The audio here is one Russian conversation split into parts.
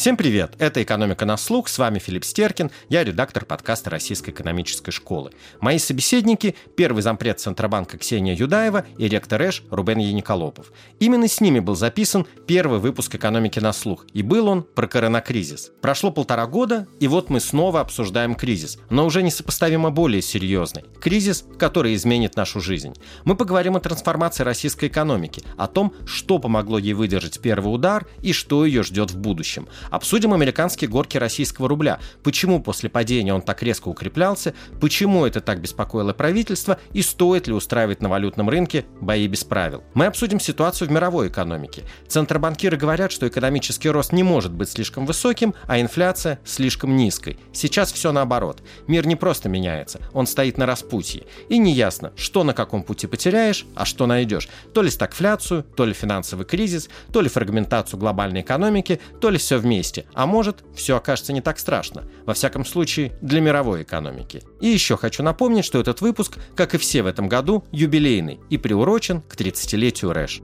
Всем привет! Это «Экономика на слух», с вами Филипп Стеркин, я редактор подкаста Российской экономической школы. Мои собеседники – первый зампред Центробанка Ксения Юдаева и ректор ЭШ Рубен Яниколопов. Именно с ними был записан первый выпуск «Экономики на слух», и был он про коронакризис. Прошло полтора года, и вот мы снова обсуждаем кризис, но уже несопоставимо более серьезный. Кризис, который изменит нашу жизнь. Мы поговорим о трансформации российской экономики, о том, что помогло ей выдержать первый удар и что ее ждет в будущем. Обсудим американские горки российского рубля. Почему после падения он так резко укреплялся, почему это так беспокоило правительство и стоит ли устраивать на валютном рынке бои без правил. Мы обсудим ситуацию в мировой экономике. Центробанкиры говорят, что экономический рост не может быть слишком высоким, а инфляция слишком низкой. Сейчас все наоборот. Мир не просто меняется, он стоит на распутье. И неясно, что на каком пути потеряешь, а что найдешь. То ли стагфляцию, то ли финансовый кризис, то ли фрагментацию глобальной экономики, то ли все вместе вместе, а может, все окажется не так страшно, во всяком случае, для мировой экономики. И еще хочу напомнить, что этот выпуск, как и все в этом году, юбилейный и приурочен к 30-летию РЭШ.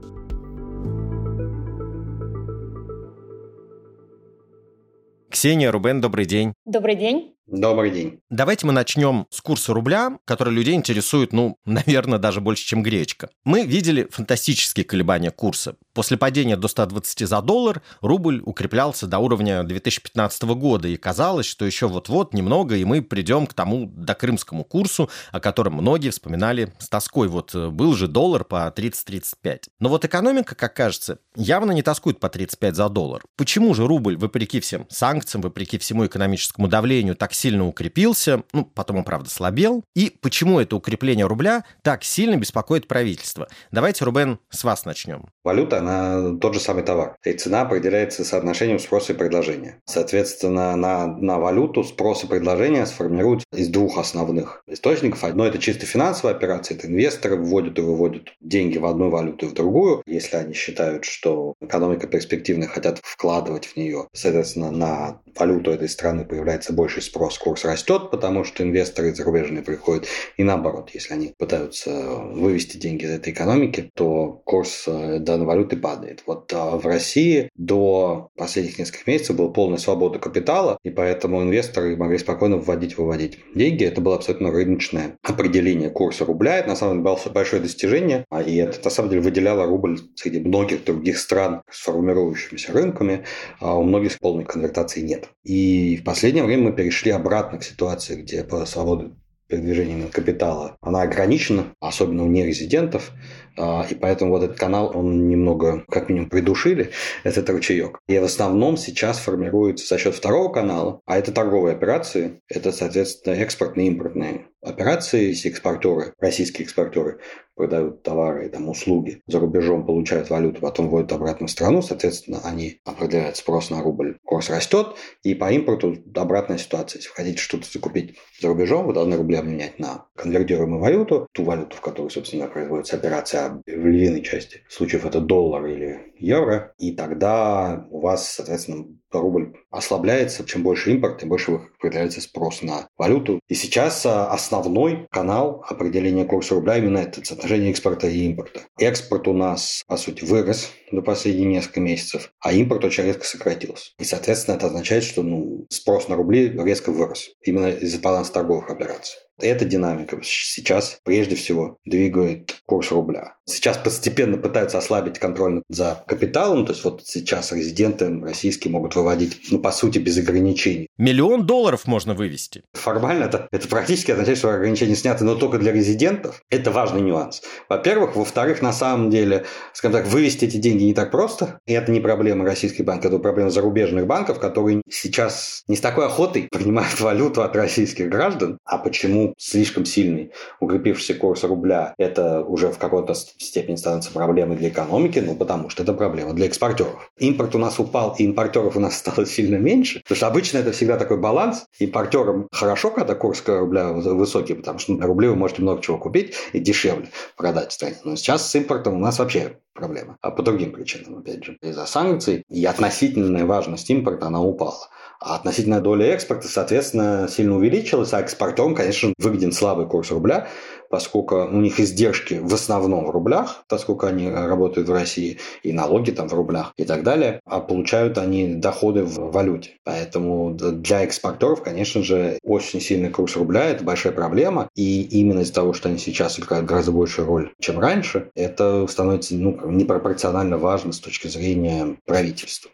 Ксения, Рубен, добрый день. Добрый день. Добрый день. Давайте мы начнем с курса рубля, который людей интересует, ну, наверное, даже больше, чем гречка. Мы видели фантастические колебания курса. После падения до 120 за доллар рубль укреплялся до уровня 2015 года, и казалось, что еще вот-вот немного, и мы придем к тому до крымскому курсу, о котором многие вспоминали с тоской. Вот э, был же доллар по 30-35. Но вот экономика, как кажется, явно не тоскует по 35 за доллар. Почему же рубль, вопреки всем санкциям, вопреки всему экономическому давлению, так сильно укрепился, ну, потом он, правда, слабел. И почему это укрепление рубля так сильно беспокоит правительство? Давайте, Рубен, с вас начнем. Валюта, она тот же самый товар. И цена определяется соотношением спроса и предложения. Соответственно, на, на валюту спрос и предложение сформируют из двух основных источников. Одно – это чисто финансовая операция. Это инвесторы вводят и выводят деньги в одну валюту и в другую, если они считают, что экономика перспективная, хотят вкладывать в нее. Соответственно, на валюту этой страны появляется больше спрос спрос, курс растет, потому что инвесторы зарубежные приходят. И наоборот, если они пытаются вывести деньги из этой экономики, то курс э, данной валюты падает. Вот а в России до последних нескольких месяцев была полная свобода капитала, и поэтому инвесторы могли спокойно вводить, выводить деньги. Это было абсолютно рыночное определение курса рубля. Это на самом деле было большое достижение, а и это на самом деле выделяло рубль среди многих других стран с формирующимися рынками. А у многих полной конвертации нет. И в последнее время мы перешли обратно к ситуации, где по свободе передвижения капитала, она ограничена, особенно у нерезидентов, и поэтому вот этот канал, он немного, как минимум, придушили, этот ручеек. И в основном сейчас формируется за счет второго канала, а это торговые операции, это, соответственно, экспортные и импортные операции, если экспортеры, российские экспортеры продают товары и там, услуги за рубежом, получают валюту, потом вводят обратно в страну, соответственно, они определяют спрос на рубль, курс растет, и по импорту обратная ситуация. Если вы хотите что-то закупить за рубежом, вы должны рубли обменять на конвертируемую валюту, ту валюту, в которой, собственно, производится операция, в львиной части случаев это доллар или евро, и тогда у вас, соответственно, рубль ослабляется, чем больше импорт, тем больше появляется спрос на валюту. И сейчас а, основной канал определения курса рубля именно это соотношение экспорта и импорта. Экспорт у нас, по сути, вырос за последние несколько месяцев, а импорт очень резко сократился. И, соответственно, это означает, что ну, спрос на рубли резко вырос именно из-за баланса торговых операций. Эта динамика сейчас прежде всего двигает курс рубля. Сейчас постепенно пытаются ослабить контроль за капиталом, то есть вот сейчас резиденты российские могут выводить, ну, по сути, без ограничений. Миллион долларов можно вывести. Формально это, это практически означает, что ограничения сняты, но только для резидентов. Это важный нюанс. Во-первых. Во-вторых, на самом деле, скажем так, вывести эти деньги не так просто. И это не проблема российских банков, это проблема зарубежных банков, которые сейчас не с такой охотой принимают валюту от российских граждан. А почему слишком сильный укрепившийся курс рубля, это уже в какой-то степени становится проблемой для экономики, ну, потому что это проблема для экспортеров. Импорт у нас упал, и импортеров у нас стало сильно меньше, потому что обычно это всегда такой баланс. Импортерам хорошо, когда курс рубля высокий, потому что на рубле вы можете много чего купить и дешевле продать в стране. Но сейчас с импортом у нас вообще проблема, а по другим причинам, опять же. Из-за санкций и относительная важность импорта, она упала. А относительная доля экспорта, соответственно, сильно увеличилась, а экспортерам, конечно, выгоден слабый курс рубля, поскольку у них издержки в основном в рублях, поскольку они работают в России, и налоги там в рублях и так далее, а получают они доходы в валюте. Поэтому для экспортеров, конечно же, очень сильный курс рубля – это большая проблема, и именно из-за того, что они сейчас играют гораздо большую роль, чем раньше, это становится ну, непропорционально важно с точки зрения правительства.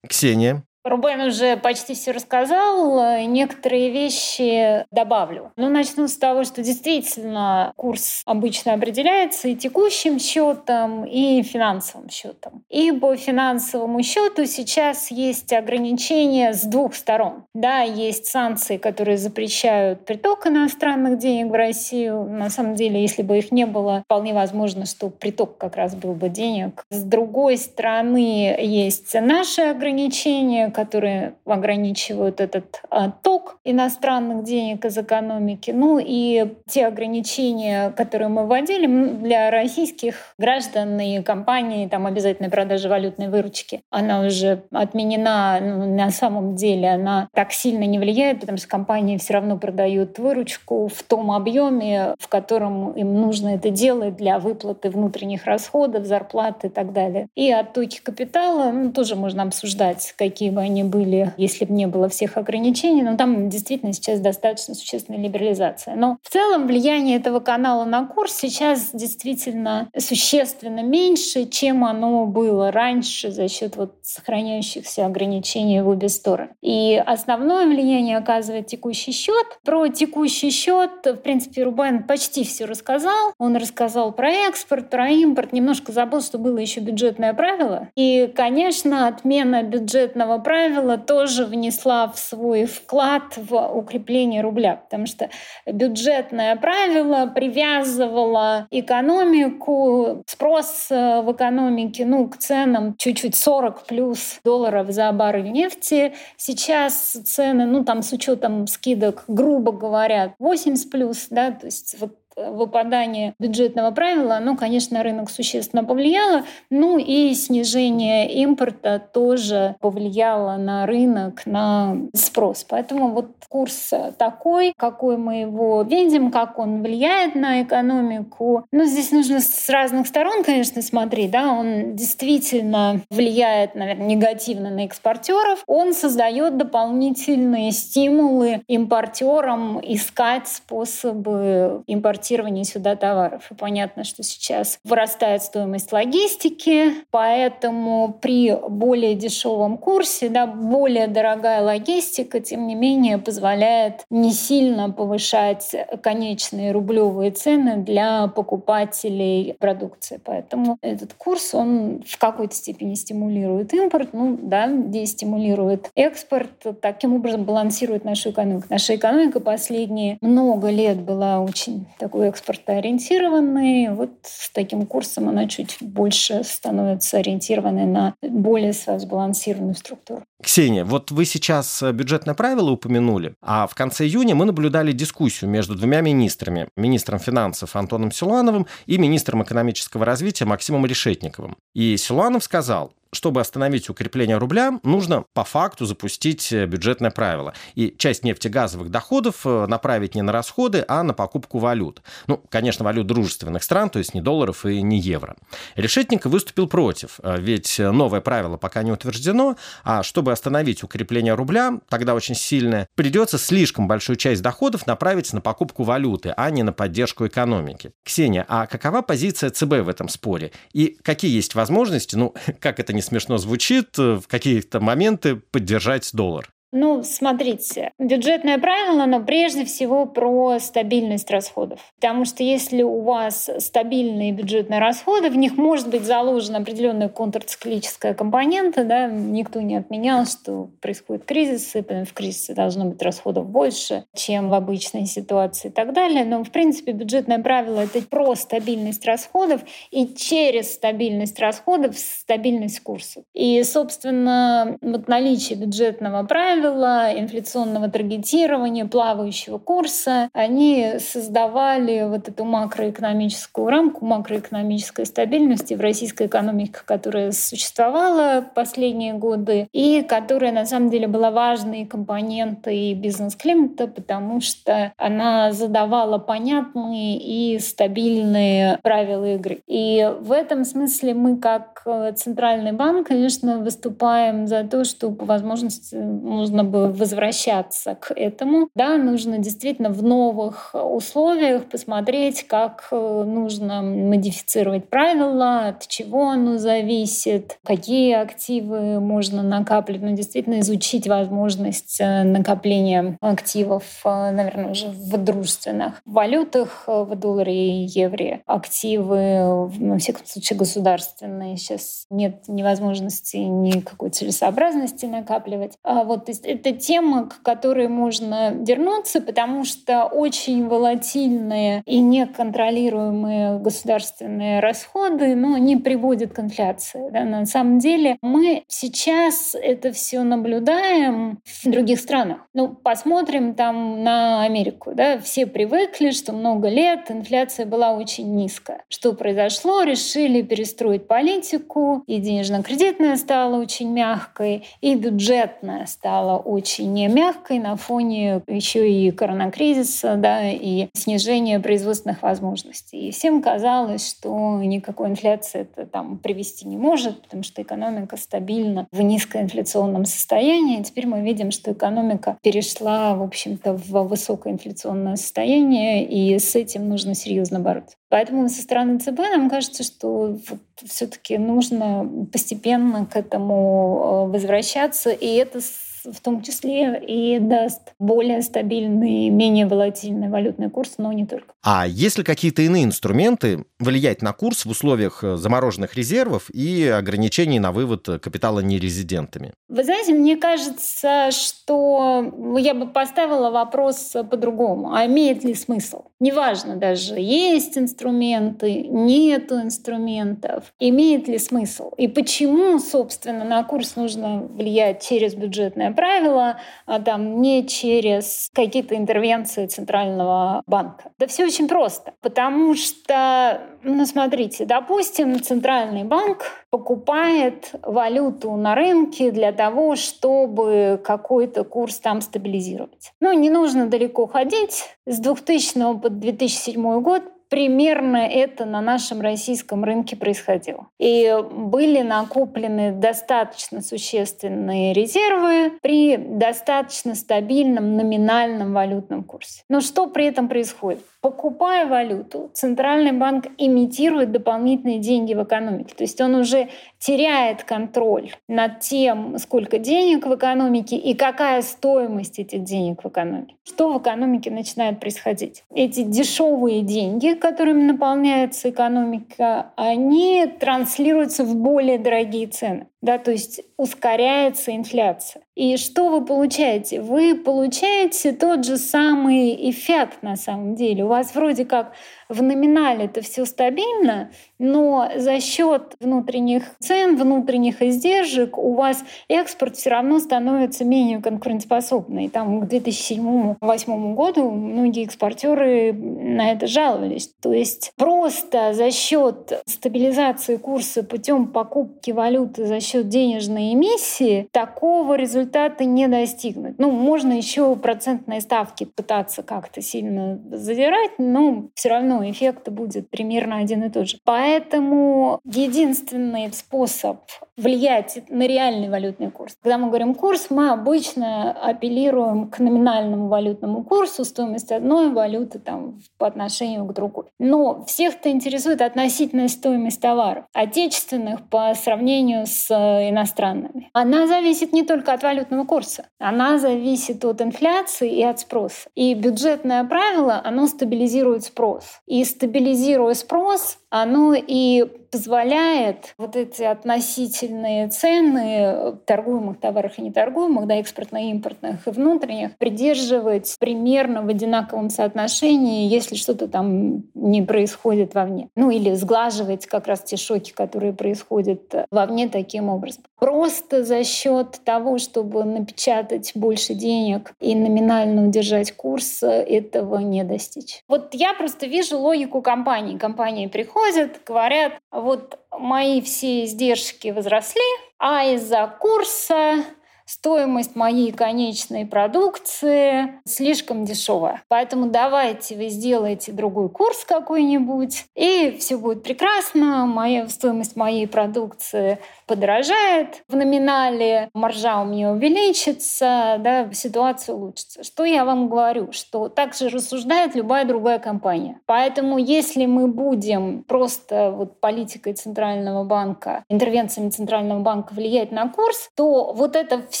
Ксения, Рубен уже почти все рассказал. Некоторые вещи добавлю. Ну, начну с того, что действительно курс обычно определяется и текущим счетом, и финансовым счетом. И по финансовому счету сейчас есть ограничения с двух сторон. Да, есть санкции, которые запрещают приток иностранных денег в Россию. На самом деле, если бы их не было, вполне возможно, что приток как раз был бы денег. С другой стороны, есть наши ограничения, которые ограничивают этот а, ток иностранных денег из экономики. Ну и те ограничения, которые мы вводили для российских граждан и компаний, там обязательная продажа валютной выручки, она уже отменена. Ну, на самом деле она так сильно не влияет, потому что компании все равно продают выручку в том объеме, в котором им нужно это делать для выплаты внутренних расходов, зарплат и так далее. И оттоки капитала ну, тоже можно обсуждать, какие бы они были, если бы не было всех ограничений. Но там действительно сейчас достаточно существенная либерализация. Но в целом влияние этого канала на курс сейчас действительно существенно меньше, чем оно было раньше за счет вот сохраняющихся ограничений в обе стороны. И основное влияние оказывает текущий счет. Про текущий счет, в принципе, Рубен почти все рассказал. Он рассказал про экспорт, про импорт, немножко забыл, что было еще бюджетное правило. И, конечно, отмена бюджетного правила правило, тоже внесла в свой вклад в укрепление рубля, потому что бюджетное правило привязывало экономику, спрос э, в экономике ну, к ценам чуть-чуть 40 плюс долларов за баррель нефти. Сейчас цены, ну там с учетом скидок, грубо говоря, 80 плюс, да, то есть вот выпадание бюджетного правила, оно, конечно, рынок существенно повлияло. Ну и снижение импорта тоже повлияло на рынок, на спрос. Поэтому вот курс такой, какой мы его видим, как он влияет на экономику. Ну, здесь нужно с разных сторон, конечно, смотреть. Да? Он действительно влияет, наверное, негативно на экспортеров. Он создает дополнительные стимулы импортерам искать способы импортировать импортирования сюда товаров. И понятно, что сейчас вырастает стоимость логистики, поэтому при более дешевом курсе, да, более дорогая логистика, тем не менее, позволяет не сильно повышать конечные рублевые цены для покупателей продукции. Поэтому этот курс, он в какой-то степени стимулирует импорт, ну да, дестимулирует экспорт, таким образом балансирует нашу экономику. Наша экономика последние много лет была очень такой экспортоориентированной. Вот с таким курсом она чуть больше становится ориентированной на более сбалансированную структуру. Ксения, вот вы сейчас бюджетное правило упомянули, а в конце июня мы наблюдали дискуссию между двумя министрами, министром финансов Антоном Силуановым и министром экономического развития Максимом Решетниковым. И Силуанов сказал, чтобы остановить укрепление рубля, нужно по факту запустить э, бюджетное правило. И часть нефтегазовых доходов э, направить не на расходы, а на покупку валют. Ну, конечно, валют дружественных стран, то есть не долларов и не евро. Решетников выступил против, э, ведь новое правило пока не утверждено, а чтобы остановить укрепление рубля, тогда очень сильное, придется слишком большую часть доходов направить на покупку валюты, а не на поддержку экономики. Ксения, а какова позиция ЦБ в этом споре? И какие есть возможности, ну, как это не не смешно звучит, э, в какие-то моменты поддержать доллар. Ну, смотрите, бюджетное правило, оно прежде всего про стабильность расходов. Потому что если у вас стабильные бюджетные расходы, в них может быть заложена определенная контрциклическая компонента, да, никто не отменял, что происходит кризис, и в кризисе должно быть расходов больше, чем в обычной ситуации и так далее. Но, в принципе, бюджетное правило — это про стабильность расходов, и через стабильность расходов — стабильность курса. И, собственно, вот наличие бюджетного правила правила инфляционного таргетирования, плавающего курса, они создавали вот эту макроэкономическую рамку, макроэкономической стабильности в российской экономике, которая существовала последние годы и которая на самом деле была важной компонентой бизнес-климата, потому что она задавала понятные и стабильные правила игры. И в этом смысле мы как Центральный банк, конечно, выступаем за то, что по возможности нужно бы возвращаться к этому. Да, нужно действительно в новых условиях посмотреть, как э, нужно модифицировать правила, от чего оно зависит, какие активы можно накапливать, ну, действительно изучить возможность э, накопления активов, э, наверное, уже в дружественных валютах, в долларе и евре. Активы, во всяком случае, государственные. Сейчас нет невозможности никакой целесообразности накапливать. А вот есть это тема, к которой можно вернуться, потому что очень волатильные и неконтролируемые государственные расходы, но не приводят к инфляции. Да? На самом деле мы сейчас это все наблюдаем в других странах. Ну, посмотрим там на Америку. Да? Все привыкли, что много лет инфляция была очень низкая. Что произошло? Решили перестроить политику, и денежно-кредитная стала очень мягкой, и бюджетная стала очень мягкой на фоне еще и коронакризиса, да, и снижения производственных возможностей. И всем казалось, что никакой инфляции это там привести не может, потому что экономика стабильна в низкоинфляционном состоянии. И теперь мы видим, что экономика перешла, в общем-то, в высокоинфляционное состояние, и с этим нужно серьезно бороться. Поэтому со стороны ЦБ нам кажется, что все-таки нужно постепенно к этому э, возвращаться, и это в том числе и даст более стабильный, менее волатильный валютный курс, но не только. А есть ли какие-то иные инструменты влиять на курс в условиях э, замороженных резервов и ограничений на вывод капитала нерезидентами? Вы знаете, мне кажется, что я бы поставила вопрос по-другому. А имеет ли смысл? Неважно даже, есть инструменты, нету инструментов. Имеет ли смысл? И почему, собственно, на курс нужно влиять через бюджетное правила, а там не через какие-то интервенции Центрального банка. Да все очень просто, потому что, ну смотрите, допустим, Центральный банк покупает валюту на рынке для того, чтобы какой-то курс там стабилизировать. Ну, не нужно далеко ходить. С 2000 по 2007 год примерно это на нашем российском рынке происходило. И были накоплены достаточно существенные резервы при достаточно стабильном номинальном валютном курсе. Но что при этом происходит? Покупая валюту, Центральный банк имитирует дополнительные деньги в экономике. То есть он уже теряет контроль над тем, сколько денег в экономике и какая стоимость этих денег в экономике. Что в экономике начинает происходить? Эти дешевые деньги, которыми наполняется экономика, они транслируются в более дорогие цены да, то есть ускоряется инфляция. И что вы получаете? Вы получаете тот же самый эффект на самом деле. У вас вроде как в номинале это все стабильно, но за счет внутренних цен, внутренних издержек у вас экспорт все равно становится менее конкурентоспособный. Там к 2007-2008 году многие экспортеры на это жаловались. То есть просто за счет стабилизации курса путем покупки валюты за счет счет денежной эмиссии такого результата не достигнуть. Ну, можно еще процентные ставки пытаться как-то сильно задирать, но все равно эффект будет примерно один и тот же. Поэтому единственный способ влиять на реальный валютный курс. Когда мы говорим курс, мы обычно апеллируем к номинальному валютному курсу, стоимость одной валюты там, по отношению к другой. Но всех-то интересует относительная стоимость товаров, отечественных по сравнению с Э, иностранными. Она зависит не только от валютного курса, она зависит от инфляции и от спроса. И бюджетное правило, оно стабилизирует спрос. И стабилизируя спрос, оно и позволяет вот эти относительные цены торгуемых товаров и неторгуемых, да, экспортно-импортных и внутренних, придерживать примерно в одинаковом соотношении, если что-то там не происходит вовне. Ну или сглаживать как раз те шоки, которые происходят вовне таким образом. Просто за счет того, чтобы напечатать больше денег и номинально удержать курс, этого не достичь. Вот я просто вижу логику компании. Компании приходят, говорят, вот мои все издержки возросли, а из-за курса стоимость моей конечной продукции слишком дешевая. Поэтому давайте вы сделаете другой курс какой-нибудь, и все будет прекрасно. Моя, стоимость моей продукции подорожает в номинале, маржа у меня увеличится, да, ситуация улучшится. Что я вам говорю? Что так же рассуждает любая другая компания. Поэтому если мы будем просто вот политикой Центрального банка, интервенциями Центрального банка влиять на курс, то вот это все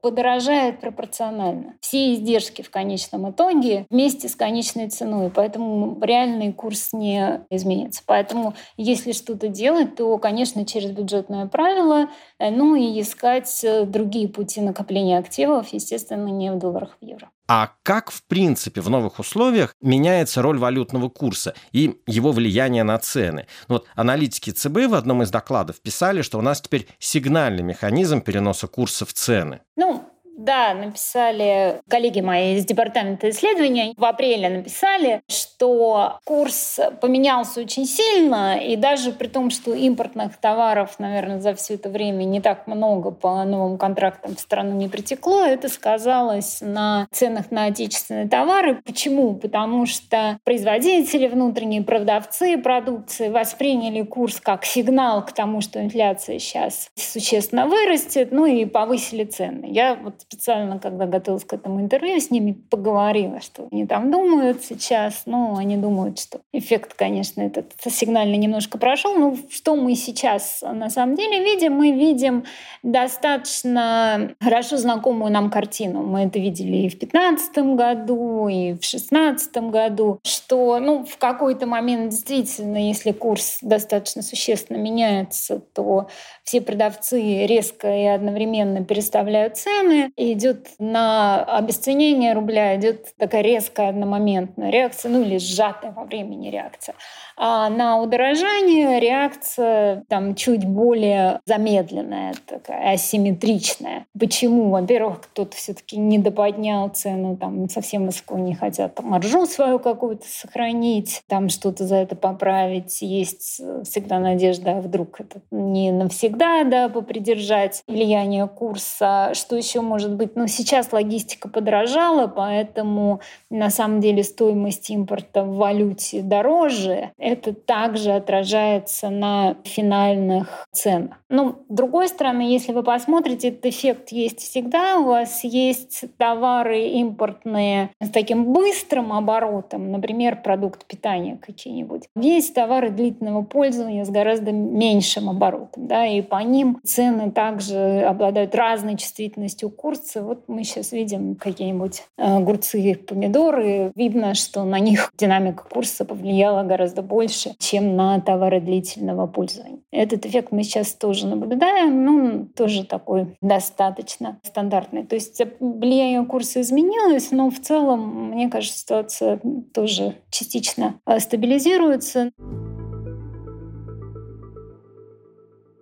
подорожает пропорционально. Все издержки в конечном итоге вместе с конечной ценой, поэтому реальный курс не изменится. Поэтому если что-то делать, то, конечно, через бюджетное правило, э, ну и искать э, другие пути накопления активов, естественно, не в долларах, а в евро. А как, в принципе, в новых условиях меняется роль валютного курса и его влияние на цены? Ну вот аналитики ЦБ в одном из докладов писали, что у нас теперь сигнальный механизм переноса курса в цены. Ну, да, написали коллеги мои из департамента исследования. В апреле написали, что курс поменялся очень сильно, и даже при том, что импортных товаров, наверное, за все это время не так много по новым контрактам в страну не притекло, это сказалось на ценах на отечественные товары. Почему? Потому что производители, внутренние продавцы продукции восприняли курс как сигнал к тому, что инфляция сейчас существенно вырастет, ну и повысили цены. Я вот специально, когда готовилась к этому интервью, с ними поговорила, что они там думают сейчас. Ну, они думают, что эффект, конечно, этот сигнальный немножко прошел. Но что мы сейчас на самом деле видим? Мы видим достаточно хорошо знакомую нам картину. Мы это видели и в 2015 году, и в 2016 году, что ну, в какой-то момент действительно, если курс достаточно существенно меняется, то все продавцы резко и одновременно переставляют цены, идет на обесценение рубля, идет такая резкая одномоментная реакция, ну или сжатая во времени реакция. А на удорожание реакция там чуть более замедленная, такая асимметричная. Почему? Во-первых, кто-то все-таки не доподнял цену, там совсем высоко не хотят там, маржу свою какую-то сохранить, там что-то за это поправить. Есть всегда надежда, а вдруг это не навсегда, да, попридержать влияние курса. Что еще может быть? Ну, сейчас логистика подорожала, поэтому на самом деле стоимость импорта в валюте дороже это также отражается на финальных ценах. Ну, с другой стороны, если вы посмотрите, этот эффект есть всегда. У вас есть товары импортные с таким быстрым оборотом, например, продукт питания какие-нибудь. Есть товары длительного пользования с гораздо меньшим оборотом, да, и по ним цены также обладают разной чувствительностью курса. Вот мы сейчас видим какие-нибудь э, огурцы, помидоры. Видно, что на них динамика курса повлияла гораздо больше чем на товары длительного пользования. Этот эффект мы сейчас тоже наблюдаем, ну, тоже такой достаточно стандартный. То есть влияние курса изменилось, но в целом, мне кажется, ситуация тоже частично э, стабилизируется.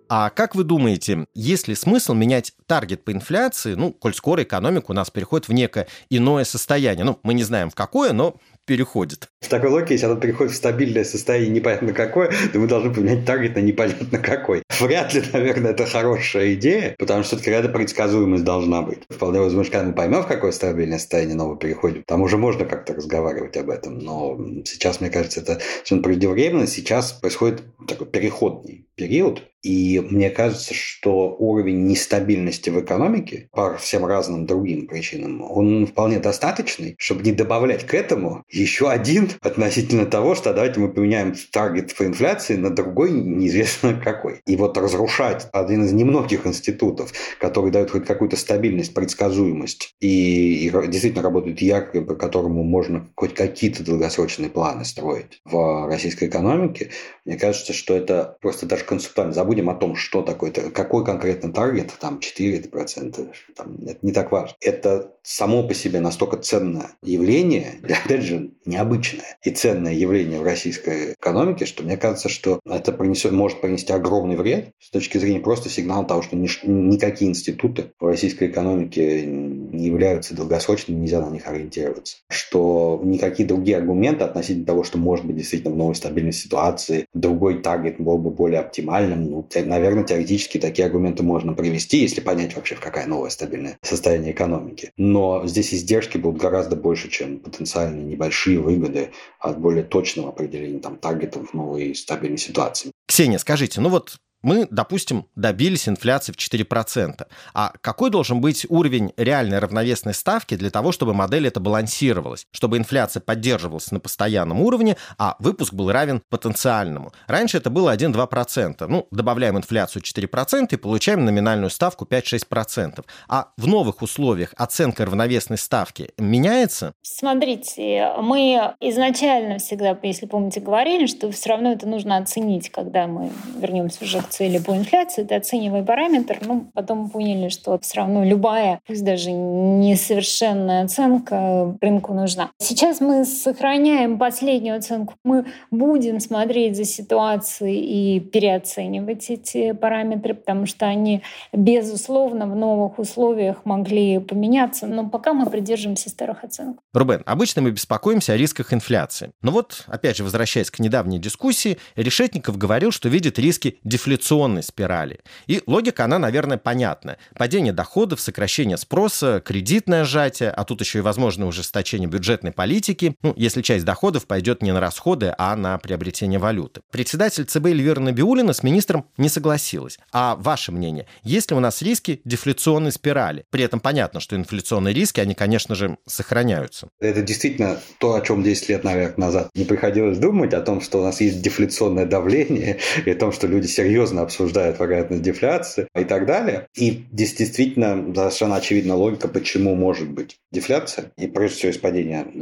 А как вы думаете, есть ли смысл менять таргет по инфляции, ну, коль скоро экономика у нас переходит в некое иное состояние? Ну, мы не знаем в какое, но переходит. В такой логике, если оно переходит в стабильное состояние непонятно какое, то мы должны поменять таргет на непонятно какой. Вряд ли, наверное, это хорошая идея, потому что все-таки какая-то предсказуемость должна быть. Вполне возможно, когда мы поймем, в какое стабильное состояние новое переходим, там уже можно как-то разговаривать об этом. Но сейчас, мне кажется, это совершенно преждевременно. Сейчас происходит такой переходный период, И мне кажется, что уровень нестабильности в экономике по всем разным другим причинам, он вполне достаточный, чтобы не добавлять к этому еще один относительно того, что давайте мы поменяем таргет по инфляции на другой, неизвестно какой. И вот разрушать один из немногих институтов, который дает хоть какую-то стабильность, предсказуемость и, и действительно работает ярко, по которому можно хоть какие-то долгосрочные планы строить в российской экономике, мне кажется, что это просто даже концептуально. Забудем о том, что такое, какой конкретно таргет, там 4%, там, это не так важно. Это само по себе настолько ценное явление, опять же, необычное и ценное явление в российской экономике, что мне кажется, что это принесет, может принести огромный вред с точки зрения просто сигнала того, что ни, никакие институты в российской экономике не являются долгосрочными, нельзя на них ориентироваться. Что никакие другие аргументы относительно того, что может быть действительно в новой стабильной ситуации, другой таргет был бы более оптимальным, ну, наверное, теоретически такие аргументы можно привести, если понять вообще, в какая новая стабильное состояние экономики. Но здесь издержки будут гораздо больше, чем потенциальные небольшие выгоды от более точного определения там, таргетов в новой стабильной ситуации. Ксения, скажите, ну вот мы, допустим, добились инфляции в 4%. А какой должен быть уровень реальной равновесной ставки для того, чтобы модель это балансировалась, чтобы инфляция поддерживалась на постоянном уровне, а выпуск был равен потенциальному? Раньше это было 1-2%. Ну, добавляем инфляцию 4% и получаем номинальную ставку 5-6%. А в новых условиях оценка равновесной ставки меняется? Смотрите, мы изначально всегда, если помните, говорили, что все равно это нужно оценить, когда мы вернемся уже к цели по инфляции, это оценивай параметр, ну, потом поняли, что все равно любая, пусть даже несовершенная оценка рынку нужна. Сейчас мы сохраняем последнюю оценку. Мы будем смотреть за ситуацией и переоценивать эти параметры, потому что они, безусловно, в новых условиях могли поменяться, но пока мы придерживаемся старых оценок. Рубен, обычно мы беспокоимся о рисках инфляции. Но вот, опять же, возвращаясь к недавней дискуссии, Решетников говорил, что видит риски дефляции инфляционной спирали. И логика, она, наверное, понятна. Падение доходов, сокращение спроса, кредитное сжатие, а тут еще и возможное ужесточение бюджетной политики, ну, если часть доходов пойдет не на расходы, а на приобретение валюты. Председатель ЦБ Эльвира Набиулина с министром не согласилась. А ваше мнение, есть ли у нас риски дефляционной спирали? При этом понятно, что инфляционные риски, они, конечно же, сохраняются. Это действительно то, о чем 10 лет, наверное, назад не приходилось думать, о том, что у нас есть дефляционное давление, и о том, что люди серьезно серьезно обсуждают вероятность дефляции и так далее. И действительно совершенно очевидна логика, почему может быть дефляция. И прежде всего из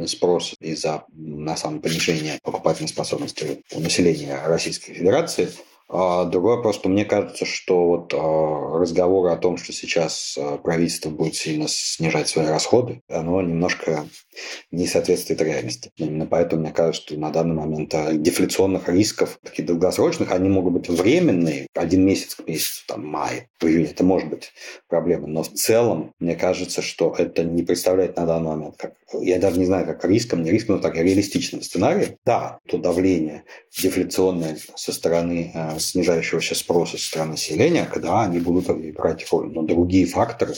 спроса из-за, на самом понижения покупательной способности у населения Российской Федерации – а другой вопрос, что мне кажется, что вот а, разговоры о том, что сейчас а, правительство будет сильно снижать свои расходы, оно немножко не соответствует реальности. Именно поэтому мне кажется, что на данный момент дефляционных рисков, таких долгосрочных, они могут быть временные, один месяц к месяцу, там, май, июнь, это может быть проблема. Но в целом, мне кажется, что это не представляет на данный момент, как, я даже не знаю, как риском, не риском, но так реалистичным сценарий. Да, то давление дефляционное со стороны снижающегося спроса со стороны населения, когда они будут играть роль. Но другие факторы,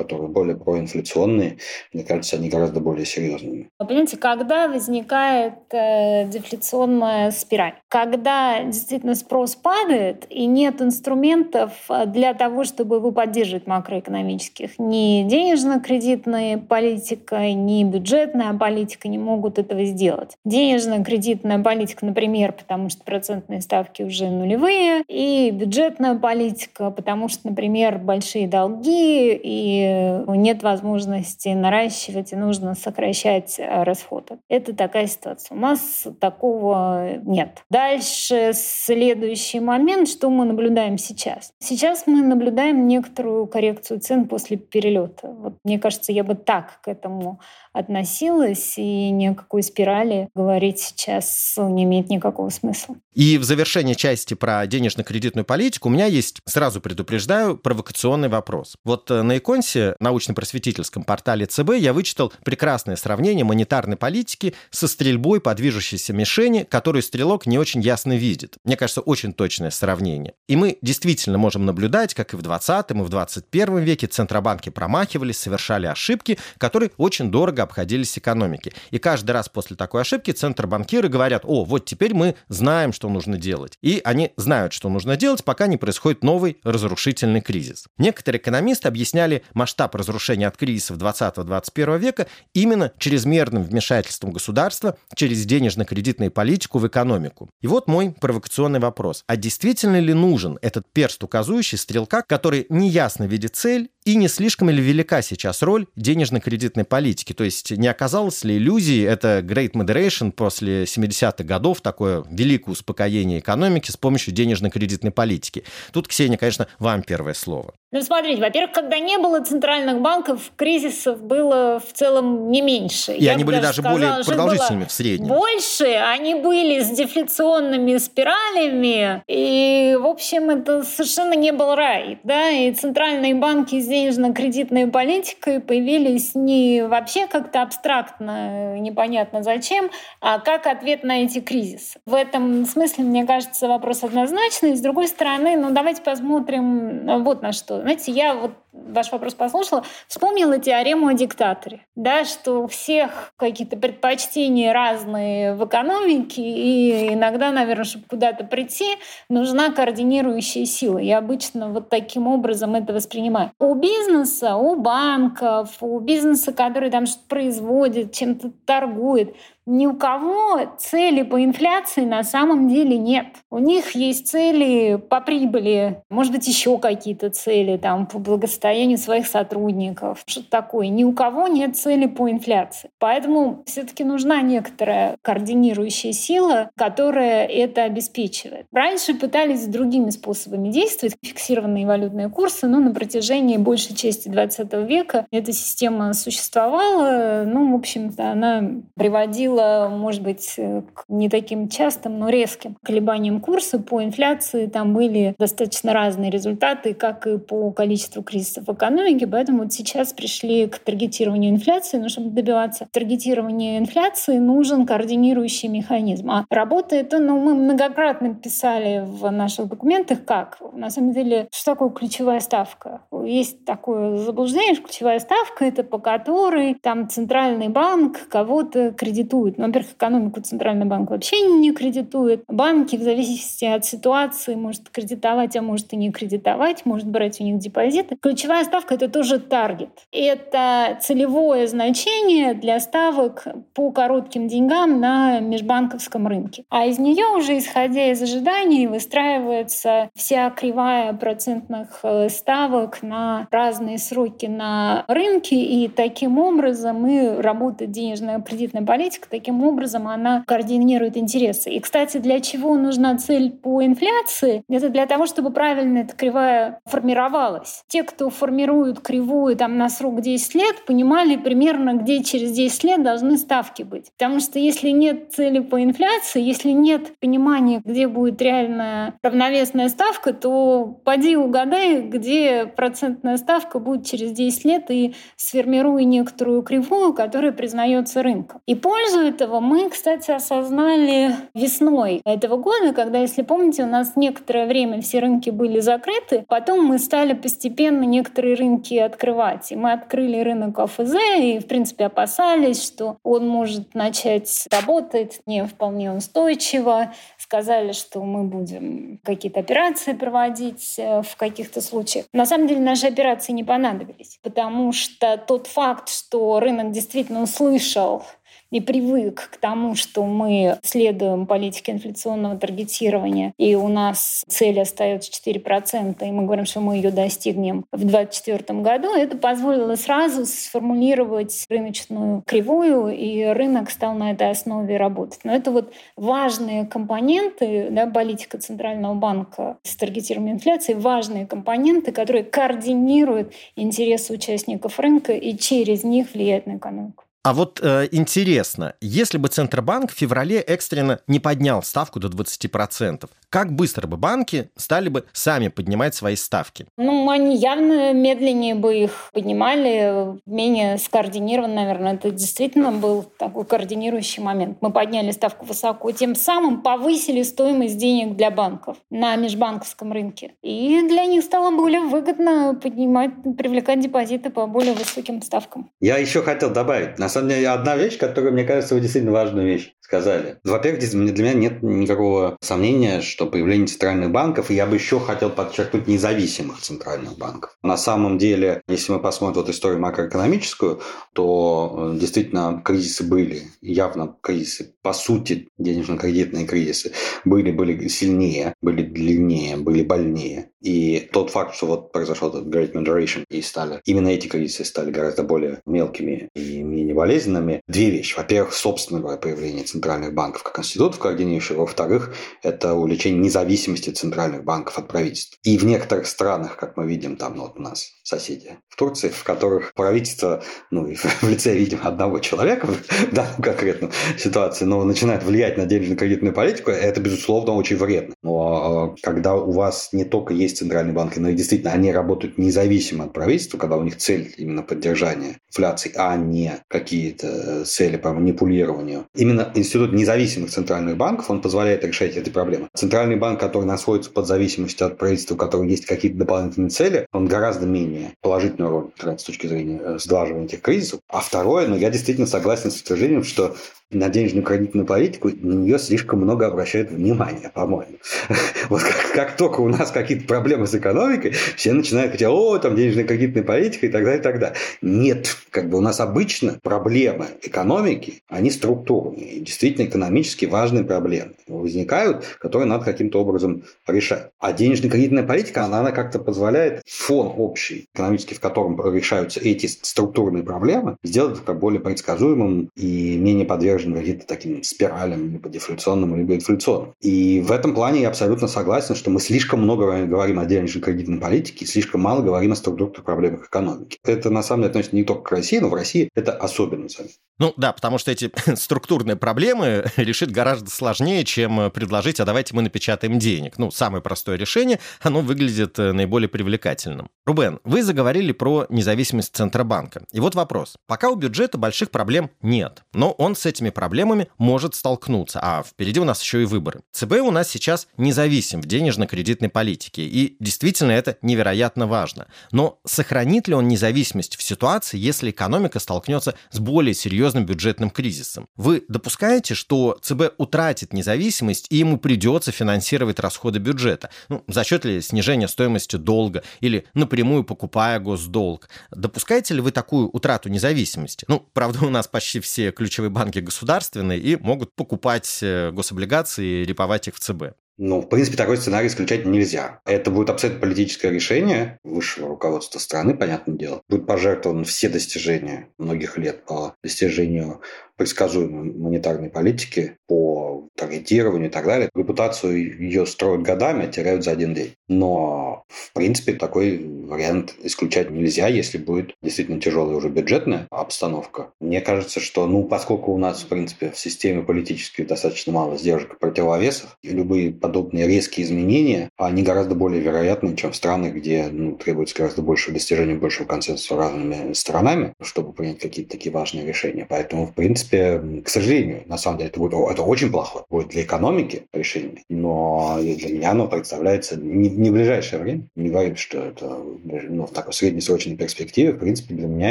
которые более проинфляционные, мне кажется, они гораздо более серьезными. Вы понимаете, когда возникает э, дефляционная спираль? Когда действительно спрос падает и нет инструментов э, для того, чтобы его поддерживать макроэкономических. Ни денежно-кредитная политика, ни бюджетная политика не могут этого сделать. Денежно-кредитная политика, например, потому что процентные ставки уже нулевые, и бюджетная политика, потому что, например, большие долги и нет возможности наращивать и нужно сокращать э, расходы. Это такая ситуация. У нас такого нет. Дальше следующий момент, что мы наблюдаем сейчас. Сейчас мы наблюдаем некоторую коррекцию цен после перелета. Вот, мне кажется, я бы так к этому относилась, и ни о какой спирали говорить сейчас не имеет никакого смысла. И в завершение части про денежно-кредитную политику у меня есть, сразу предупреждаю, провокационный вопрос. Вот э, на Иконсе сайте, научно-просветительском портале ЦБ, я вычитал прекрасное сравнение монетарной политики со стрельбой по движущейся мишени, которую стрелок не очень ясно видит. Мне кажется, очень точное сравнение. И мы действительно можем наблюдать, как и в 20 и в 21 веке центробанки промахивались, совершали ошибки, которые очень дорого обходились экономике. И каждый раз после такой ошибки центробанкиры говорят, о, вот теперь мы знаем, что нужно делать. И они знают, что нужно делать, пока не происходит новый разрушительный кризис. Некоторые экономисты объясняли масштаб разрушения от кризисов 20-21 века именно чрезмерным вмешательством государства через денежно-кредитную политику в экономику. И вот мой провокационный вопрос. А действительно ли нужен этот перст указующий стрелка, который неясно видит цель и не слишком ли велика сейчас роль денежно-кредитной политики? То есть не оказалось ли иллюзией это Great Moderation после 70-х годов, такое великое успокоение экономики с помощью денежно-кредитной политики? Тут, Ксения, конечно, вам первое слово. Ну, смотрите, во-первых, когда не было центральных банков, кризисов было в целом не меньше. И Я они были даже сказала, более продолжительными в среднем. Больше, они были с дефляционными спиралями, и, в общем, это совершенно не был рай. Да? И центральные банки денежно-кредитной политикой появились не вообще как-то абстрактно, непонятно зачем, а как ответ на эти кризисы. В этом смысле, мне кажется, вопрос однозначный. С другой стороны, ну давайте посмотрим вот на что знаете, я вот ваш вопрос послушала, вспомнила теорему о диктаторе, да, что у всех какие-то предпочтения разные в экономике, и иногда, наверное, чтобы куда-то прийти, нужна координирующая сила. Я обычно вот таким образом это воспринимаю. У бизнеса, у банков, у бизнеса, который там что-то производит, чем-то торгует, ни у кого цели по инфляции на самом деле нет. У них есть цели по прибыли, может быть, еще какие-то цели там, по благосостоянию своих сотрудников, что-то такое. Ни у кого нет цели по инфляции. Поэтому все-таки нужна некоторая координирующая сила, которая это обеспечивает. Раньше пытались другими способами действовать, фиксированные валютные курсы, но на протяжении большей части 20 века эта система существовала. Ну, в общем-то, она приводила приводило, может быть, к не таким частым, но резким колебаниям курса. По инфляции там были достаточно разные результаты, как и по количеству кризисов в экономике. Поэтому вот сейчас пришли к таргетированию инфляции. Но чтобы добиваться таргетирования инфляции, нужен координирующий механизм. А работает он, ну, мы многократно писали в наших документах, как. На самом деле, что такое ключевая ставка? Есть такое заблуждение, что ключевая ставка — это по которой там центральный банк кого-то кредитует кредитует. Ну, во-первых, экономику Центральный банк вообще не кредитует. Банки в зависимости от ситуации может кредитовать, а может и не кредитовать, может брать у них депозиты. Ключевая ставка — это тоже таргет. Это целевое значение для ставок по коротким деньгам на межбанковском рынке. А из нее уже, исходя из ожиданий, выстраивается вся кривая процентных э, ставок на разные сроки на рынке, и таким образом и работает денежная кредитная политика Таким образом, она координирует интересы. И, кстати, для чего нужна цель по инфляции? Это для того, чтобы правильно эта кривая формировалась. Те, кто формируют кривую там, на срок 10 лет, понимали примерно, где через 10 лет должны ставки быть. Потому что если нет цели по инфляции, если нет понимания, где будет реальная равновесная ставка, то поди угадай, где процентная ставка будет через 10 лет и сформируй некоторую кривую, которая признается рынком. И пользу этого мы, кстати, осознали весной этого года, когда, если помните, у нас некоторое время все рынки были закрыты, потом мы стали постепенно некоторые рынки открывать. И мы открыли рынок ОФЗ и, в принципе, опасались, что он может начать работать не вполне устойчиво. Сказали, что мы будем какие-то операции проводить э, в каких-то случаях. На самом деле наши операции не понадобились, потому что тот факт, что рынок действительно услышал и привык к тому, что мы следуем политике инфляционного таргетирования, и у нас цель остается 4%, и мы говорим, что мы ее достигнем в 2024 году, это позволило сразу сформулировать рыночную кривую, и рынок стал на этой основе работать. Но это вот важные компоненты, да, политика Центрального банка с таргетированием инфляции, важные компоненты, которые координируют интересы участников рынка и через них влияют на экономику. А вот э, интересно, если бы Центробанк в феврале экстренно не поднял ставку до 20%, как быстро бы банки стали бы сами поднимать свои ставки? Ну, они явно медленнее бы их поднимали, менее скоординирован, наверное. Это действительно был такой координирующий момент. Мы подняли ставку высоко, тем самым повысили стоимость денег для банков на межбанковском рынке. И для них стало более выгодно поднимать, привлекать депозиты по более высоким ставкам. Я еще хотел добавить, на самом деле, одна вещь, которая, мне кажется, действительно важную вещь сказали. Во-первых, для меня нет никакого сомнения, что появление центральных банков, и я бы еще хотел подчеркнуть независимых центральных банков. На самом деле, если мы посмотрим вот историю макроэкономическую, то э, действительно кризисы были, явно кризисы, по сути, денежно-кредитные кризисы были, были сильнее, были длиннее, были больнее. И тот факт, что вот произошел этот Great Moderation, и стали, именно эти кризисы стали гораздо более мелкими и менее болезненными. Две вещи. Во-первых, собственное появление центральных банков как институтов координирующих. Во-вторых, это увеличение независимости центральных банков от правительств. И в некоторых странах, как мы видим, там ну, вот у нас соседи в Турции, в которых правительство, ну, в лице, видимо, одного человека в данном конкретном ситуации, но начинает влиять на денежно-кредитную политику, это, безусловно, очень вредно. Но а, когда у вас не только есть центральные банки, но и действительно они работают независимо от правительства, когда у них цель именно поддержания инфляции, а не какие-то цели по манипулированию. Именно институт независимых центральных банков, он позволяет решать эти проблемы. Центральный банк, который находится под зависимостью от правительства, у которого есть какие-то дополнительные цели, он гораздо менее положительную роль играет с точки зрения э, сглаживания этих кризисов. А второе, ну, я действительно согласен с утверждением, что на денежную кредитную политику, на нее слишком много обращают внимания, по-моему. Вот как, как только у нас какие-то проблемы с экономикой, все начинают говорить, о, там денежная кредитная политика и так далее, и так далее. Нет, как бы у нас обычно проблемы экономики, они структурные, действительно экономически важные проблемы возникают, которые надо каким-то образом решать. А денежно-кредитная политика, она, она как-то позволяет фон общий, экономический, в котором решаются эти структурные проблемы, сделать как более предсказуемым и менее подверженным подвержен каким-то таким спиралям, либо дефляционным, либо инфляционным. И в этом плане я абсолютно согласен, что мы слишком много говорим о денежно-кредитной политике, слишком мало говорим о структурных проблемах экономики. Это на самом деле относится не только к России, но в России это особенно заметно. Ну да, потому что эти структурные проблемы решить гораздо сложнее, чем предложить, а давайте мы напечатаем денег. Ну, самое простое решение, оно выглядит э, наиболее привлекательным. Рубен, вы заговорили про независимость Центробанка. И вот вопрос. Пока у бюджета больших проблем нет, но он с этими проблемами может столкнуться, а впереди у нас еще и выборы. ЦБ у нас сейчас независим в денежно-кредитной политике, и действительно это невероятно важно. Но сохранит ли он независимость в ситуации, если экономика столкнется с более серьезным бюджетным кризисом. Вы допускаете, что ЦБ утратит независимость и ему придется финансировать расходы бюджета? Ну, за счет ли снижения стоимости долга или напрямую покупая госдолг? Допускаете ли вы такую утрату независимости? Ну, правда, у нас почти все ключевые банки государственные и могут покупать э, гособлигации и реповать их в ЦБ. Ну, в принципе, такой сценарий исключать нельзя. Это будет абсолютно политическое решение высшего руководства страны, понятное дело. Будут пожертвованы все достижения многих лет по достижению предсказуемой монетарной политики, по таргетированию и так далее. Репутацию ее строят годами, а теряют за один день. Но, в принципе, такой вариант исключать нельзя, если будет действительно тяжелая уже бюджетная обстановка. Мне кажется, что, ну, поскольку у нас, в принципе, в системе политической достаточно мало сдержек и противовесов, и любые подобные резкие изменения, они гораздо более вероятны, чем в странах, где ну, требуется гораздо больше достижения большего консенсуса разными сторонами, чтобы принять какие-то такие важные решения. Поэтому, в принципе, к сожалению, на самом деле, это, будет, это очень плохо будет для экономики решение, но для меня оно представляется не, не в ближайшее время. Не говорим, что это ну, в такой среднесрочной перспективе. В принципе, для меня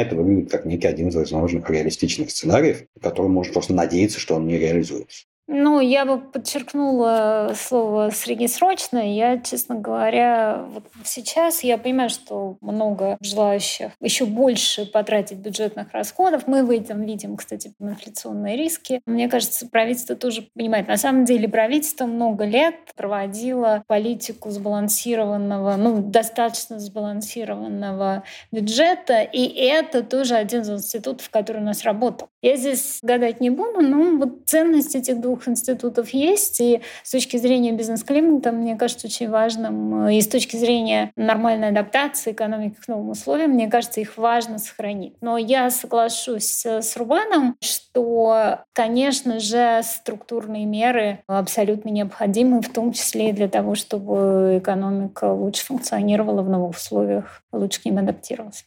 это выглядит как некий один из возможных реалистичных сценариев, который можно просто надеяться, что он не реализуется. Ну, я бы подчеркнула слово «среднесрочно». Я, честно говоря, вот сейчас я понимаю, что много желающих еще больше потратить бюджетных расходов. Мы в этом видим, кстати, инфляционные риски. Мне кажется, правительство тоже понимает. На самом деле правительство много лет проводило политику сбалансированного, ну, достаточно сбалансированного бюджета, и это тоже один из институтов, который у нас работал. Я здесь гадать не буду, но вот ценность этих двух институтов есть. И с точки зрения бизнес-климата, мне кажется, очень важным, и с точки зрения нормальной адаптации экономики к новым условиям, мне кажется, их важно сохранить. Но я соглашусь с Рубаном, что, конечно же, структурные меры абсолютно необходимы, в том числе и для того, чтобы экономика лучше функционировала в новых условиях, лучше к ним адаптировалась.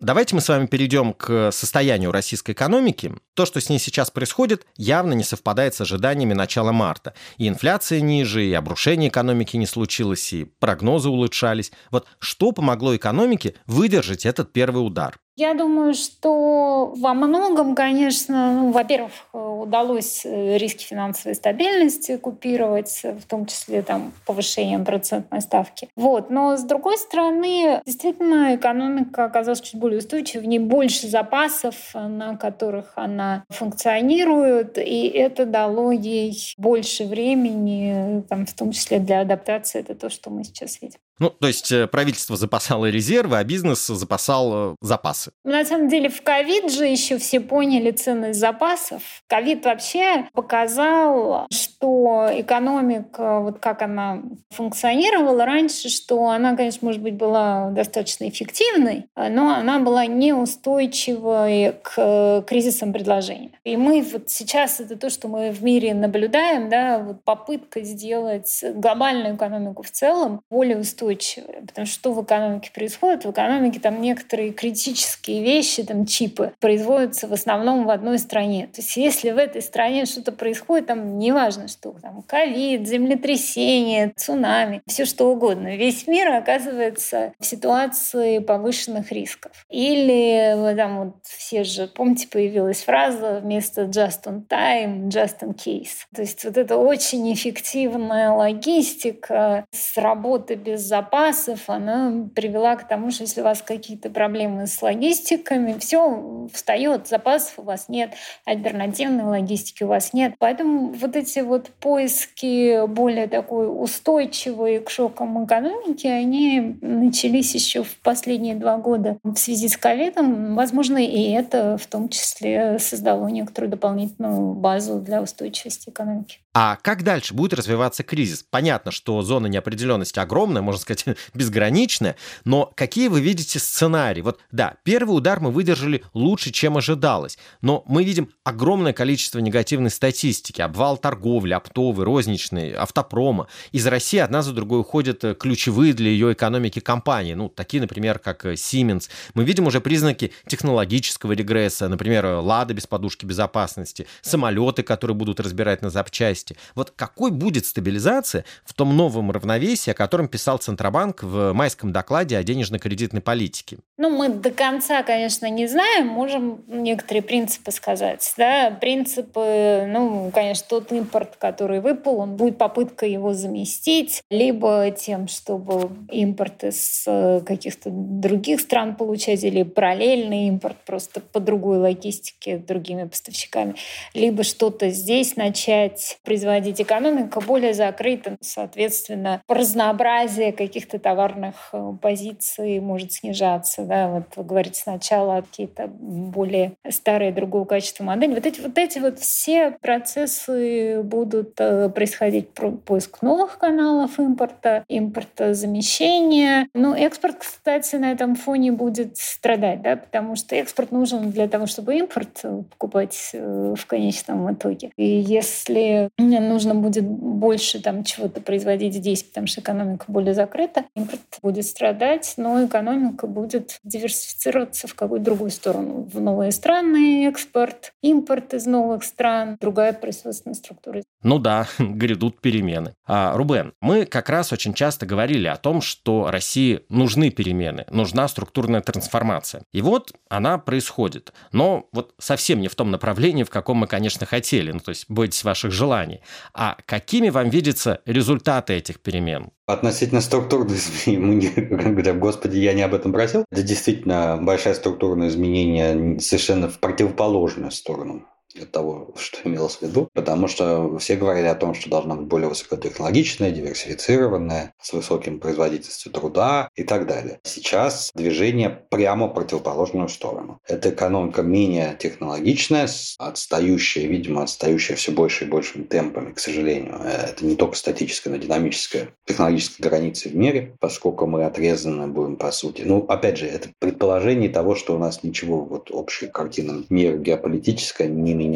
Давайте мы с вами перейдем к состоянию российской экономики. То, что с ней сейчас происходит, явно не совпадает с ожиданиями начала марта. И инфляция ниже, и обрушение экономики не случилось, и прогнозы улучшались. Вот что помогло экономике выдержать этот первый удар? Я думаю, что во многом, конечно, ну, во-первых, удалось э, риски финансовой стабильности купировать, в том числе там, повышением процентной ставки. Вот. Но с другой стороны, действительно, экономика оказалась чуть более устойчивой, в ней больше запасов, на которых она функционирует, и это дало ей больше времени, там, в том числе для адаптации. Это то, что мы сейчас видим. Ну, то есть э, правительство запасало резервы, а бизнес запасал э, запасы. На самом деле в ковид же еще все поняли ценность запасов. Ковид вообще показал, что экономика, вот как она функционировала раньше, что она, конечно, может быть, была достаточно эффективной, но она была неустойчивой к э, кризисам предложения. И мы вот сейчас это то, что мы в мире наблюдаем, да, вот попытка сделать глобальную экономику в целом более устойчивой устойчивые. Потому что что в экономике происходит? В экономике там некоторые критические вещи, там чипы, производятся в основном в одной стране. То есть если в этой стране что-то происходит, там неважно что, там ковид, землетрясение, цунами, все что угодно. Весь мир оказывается в ситуации повышенных рисков. Или там вот все же, помните, появилась фраза вместо just on time, just in case. То есть вот это очень эффективная логистика с работы без запасов, она привела к тому, что если у вас какие-то проблемы с логистиками, все встает, запасов у вас нет, альтернативной логистики у вас нет. Поэтому вот эти вот поиски более такой устойчивой к шокам экономики, они начались еще в последние два года в связи с ковидом. Возможно, и это в том числе создало некоторую дополнительную базу для устойчивости экономики. А как дальше будет развиваться кризис? Понятно, что зона неопределенности огромная, можно сказать, безграничная, но какие вы видите сценарии? Вот да, первый удар мы выдержали лучше, чем ожидалось, но мы видим огромное количество негативной статистики, обвал торговли, оптовый, розничный, автопрома. Из России одна за другой уходят э, ключевые для ее экономики компании, ну, такие, например, как э, Siemens. Мы видим уже признаки технологического регресса, например, Лада без подушки безопасности, самолеты, которые будут разбирать на запчасти. Вот какой будет стабилизация в том новом равновесии, о котором писал Центробанк в майском докладе о денежно-кредитной политике? Ну, мы до конца, конечно, не знаем, можем некоторые принципы сказать. Да? Принципы, ну, конечно, тот импорт, который выпал, он будет попытка его заместить, либо тем, чтобы импорт из э, каких-то других стран получать, или параллельный импорт просто по другой логистике другими поставщиками, либо что-то здесь начать производить. Экономика более закрыта, соответственно, разнообразие каких-то товарных э, позиций может снижаться да, вот вы говорите сначала какие-то более старые другого качества модели. Вот эти вот, эти вот все процессы будут э, происходить поиск новых каналов импорта, импортозамещения. Ну, экспорт, кстати, на этом фоне будет страдать, да, потому что экспорт нужен для того, чтобы импорт покупать э, в конечном итоге. И если нужно будет больше там чего-то производить здесь, потому что экономика более закрыта, импорт будет страдать, но экономика будет диверсифицироваться в какую-то другую сторону. В новые страны экспорт, импорт из новых стран, другая производственная структура. Ну да, грядут перемены. А, Рубен, мы как раз очень часто говорили о том, что России нужны перемены, нужна структурная трансформация. И вот она происходит. Но вот совсем не в том направлении, в каком мы, конечно, хотели. Ну, то есть бойтесь ваших желаний. А какими вам видятся результаты этих перемен? Относительно структурных изменений, мы господи, я не об этом просил. Это действительно большое структурное изменение совершенно в противоположную сторону от того, что имелось в виду, потому что все говорили о том, что должна быть более высокотехнологичная, диверсифицированная, с высоким производительностью труда и так далее. Сейчас движение прямо в противоположную сторону. Это экономика менее технологичная, отстающая, видимо, отстающая все больше и большими темпами, к сожалению. Это не только статическая, но и динамическая технологическая граница в мире, поскольку мы отрезаны будем, по сути. Ну, опять же, это предположение того, что у нас ничего, вот общая картина мира геополитическая не меняется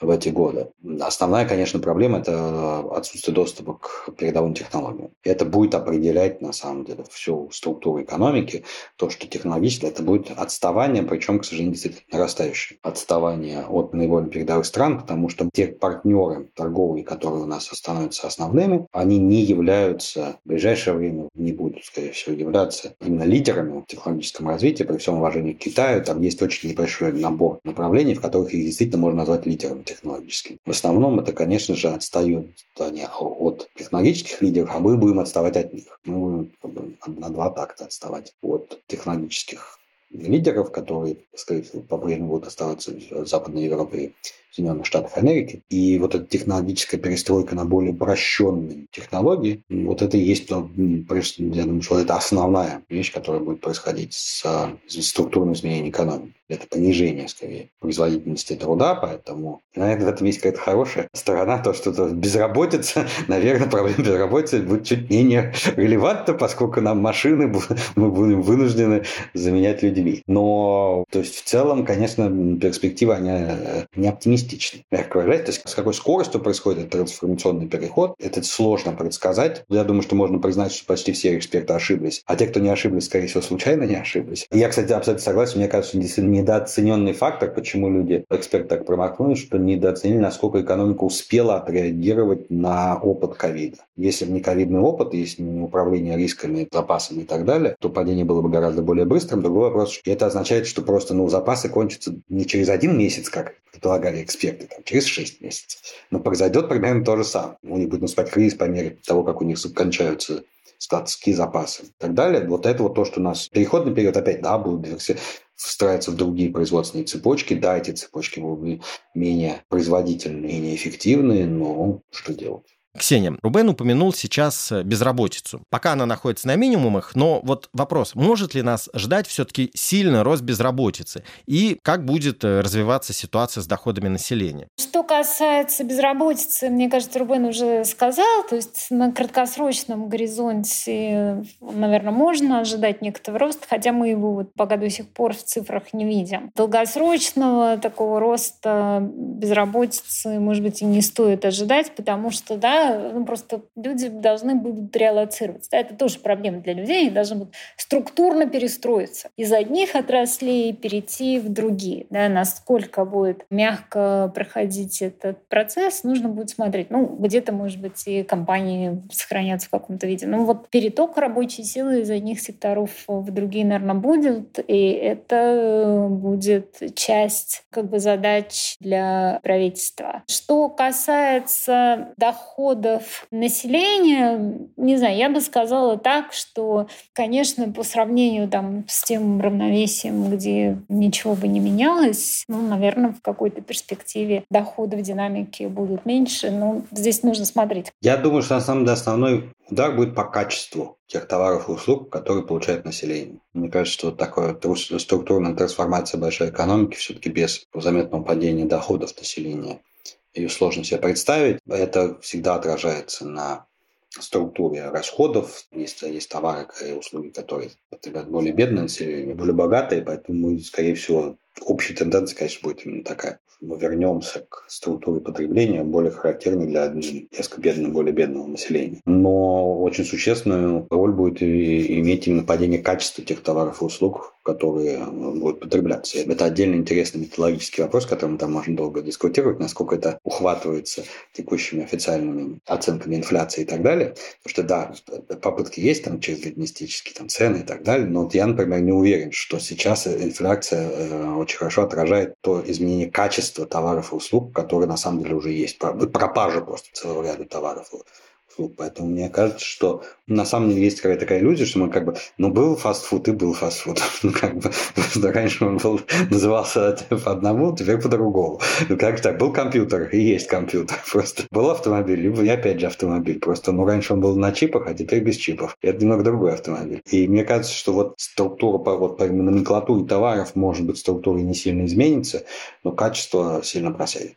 в эти годы. Основная, конечно, проблема – это отсутствие доступа к передовым технологиям. Это будет определять, на самом деле, всю структуру экономики. То, что технологически это будет отставание, причем, к сожалению, действительно нарастающее. Отставание от наиболее передовых стран, потому что те партнеры торговые, которые у нас становятся основными, они не являются в ближайшее время, не будут, скорее всего, являться именно лидерами в технологическом развитии, при всем уважении к Китаю. Там есть очень небольшой набор направлений, в которых их действительно можно назвать лидерами технологическими. В основном это, конечно же, отстают они от технологических лидеров, а мы будем отставать от них. Мы будем как бы, на два такта отставать от технологических лидеров, которые, скорее всего, по-прежнему будут оставаться в Западной Европе Соединенных Штатах Америки. И вот эта технологическая перестройка на более упрощенные технологии, вот это и есть, я думаю, что это основная вещь, которая будет происходить с, с структурным изменением экономики. Это понижение, скорее, производительности труда, поэтому, наверное, в этом есть какая-то хорошая сторона, то, что -то безработица, наверное, проблема безработицы будет чуть менее релевантна, поскольку нам машины мы будем вынуждены заменять людьми. Но, то есть, в целом, конечно, перспектива, они э, не оптимистичны оптимистичны, мягко говоря. То есть с какой скоростью происходит этот трансформационный переход, это сложно предсказать. Я думаю, что можно признать, что почти все эксперты ошиблись. А те, кто не ошиблись, скорее всего, случайно не ошиблись. Я, кстати, абсолютно согласен. Мне кажется, действительно недооцененный фактор, почему люди, эксперты так промахнулись, что недооценили, насколько экономика успела отреагировать на опыт ковида. Если бы не ковидный опыт, если не управление рисками, запасами и так далее, то падение было бы гораздо более быстрым. Другой вопрос, и это означает, что просто ну, запасы кончатся не через один месяц, как предполагали эксперты, там, через 6 месяцев. Но произойдет примерно то же самое. У них будет наступать кризис по мере того, как у них кончаются складские запасы и так далее. Вот это вот то, что у нас переходный период опять, да, будут диверси... встраиваться в другие производственные цепочки. Да, эти цепочки будут менее производительные, менее эффективные, но что делать? Ксения, Рубен упомянул сейчас э, безработицу. Пока она находится на минимумах, но вот вопрос, может ли нас ждать все-таки сильный рост безработицы? И как будет э, развиваться ситуация с доходами населения? Что касается безработицы, мне кажется, Рубен уже сказал, то есть на краткосрочном горизонте, наверное, можно ожидать некоторого роста, хотя мы его вот пока до сих пор в цифрах не видим. Долгосрочного такого роста безработицы, может быть, и не стоит ожидать, потому что, да, ну, просто люди должны будут реалоцироваться. Да, это тоже проблема для людей, они должны будут структурно перестроиться. Из одних отраслей перейти в другие. Да, насколько будет мягко проходить этот процесс, нужно будет смотреть. Ну, где-то, может быть, и компании сохранятся в каком-то виде. Ну, вот переток рабочей силы из одних секторов в другие, наверное, будет, и это будет часть как бы задач для правительства. Что касается дохода доходов населения, не знаю, я бы сказала так, что, конечно, по сравнению там, с тем равновесием, где ничего бы не менялось, ну, наверное, в какой-то перспективе доходы в динамике будут меньше, но здесь нужно смотреть. Я думаю, что на самом деле основной удар будет по качеству тех товаров и услуг, которые получает население. Мне кажется, что вот такая структурная трансформация большой экономики все-таки без заметного падения доходов населения ее сложно себе представить. Это всегда отражается на структуре расходов. Есть, есть товары и услуги, которые потребляют более население, более богатые, поэтому, скорее всего, общая тенденция, конечно, будет именно такая. Мы вернемся к структуре потребления, более характерной для несколько бедного, более бедного населения. Но очень существенную роль будет иметь именно падение качества тех товаров и услуг, которые э, будут потребляться. Это отдельно интересный методологический вопрос, которым там можно долго дискутировать, насколько это ухватывается текущими официальными оценками инфляции и так далее. Потому что, да, попытки есть там через логистические там, цены и так далее, но вот я, например, не уверен, что сейчас инфляция э, очень хорошо отражает то изменение качества товаров и услуг, которые на самом деле уже есть. Пропажа просто целого ряда товаров фастфуд. Поэтому мне кажется, что на самом деле есть какая-то такая иллюзия, что мы как бы, ну, был фастфуд и был фастфуд. Ну, как бы, раньше он был, назывался по одному, теперь по-другому. Ну, как так, был компьютер и есть компьютер. Просто был автомобиль, и опять же автомобиль. Просто, ну, раньше он был на чипах, а теперь без чипов. Это немного другой автомобиль. И мне кажется, что вот структура по, вот, по номенклатуре товаров, может быть, структура не сильно изменится, но качество сильно просядет.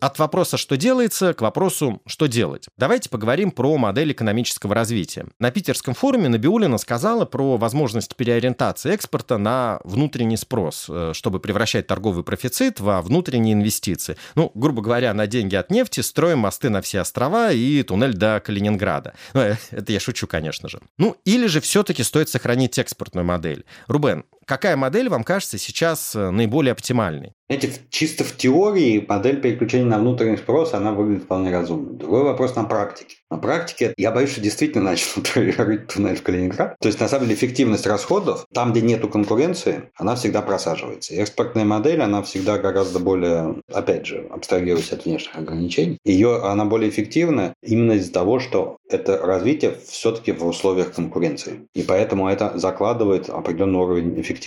От вопроса «что делается» к вопросу «что делать?». Давайте поговорим про модель экономического развития. На питерском форуме Набиулина сказала про возможность переориентации экспорта на внутренний спрос, э, чтобы превращать торговый профицит во внутренние инвестиции. Ну, грубо говоря, на деньги от нефти строим мосты на все острова и туннель до Калининграда. Ну, э, это я шучу, конечно же. Ну, или же все-таки стоит сохранить экспортную модель. Рубен, какая модель вам кажется сейчас э, наиболее оптимальной? Знаете, чисто в теории модель переключения на внутренний спрос, она выглядит вполне разумно. Другой вопрос на практике. На практике я боюсь, что действительно начнут рыть туннель в Калининград. То есть, на самом деле, эффективность расходов, там, где нету конкуренции, она всегда просаживается. И экспортная модель, она всегда гораздо более, опять же, абстрагируясь от внешних ограничений, ее, она более эффективна именно из-за того, что это развитие все-таки в условиях конкуренции. И поэтому это закладывает определенный уровень эффективности.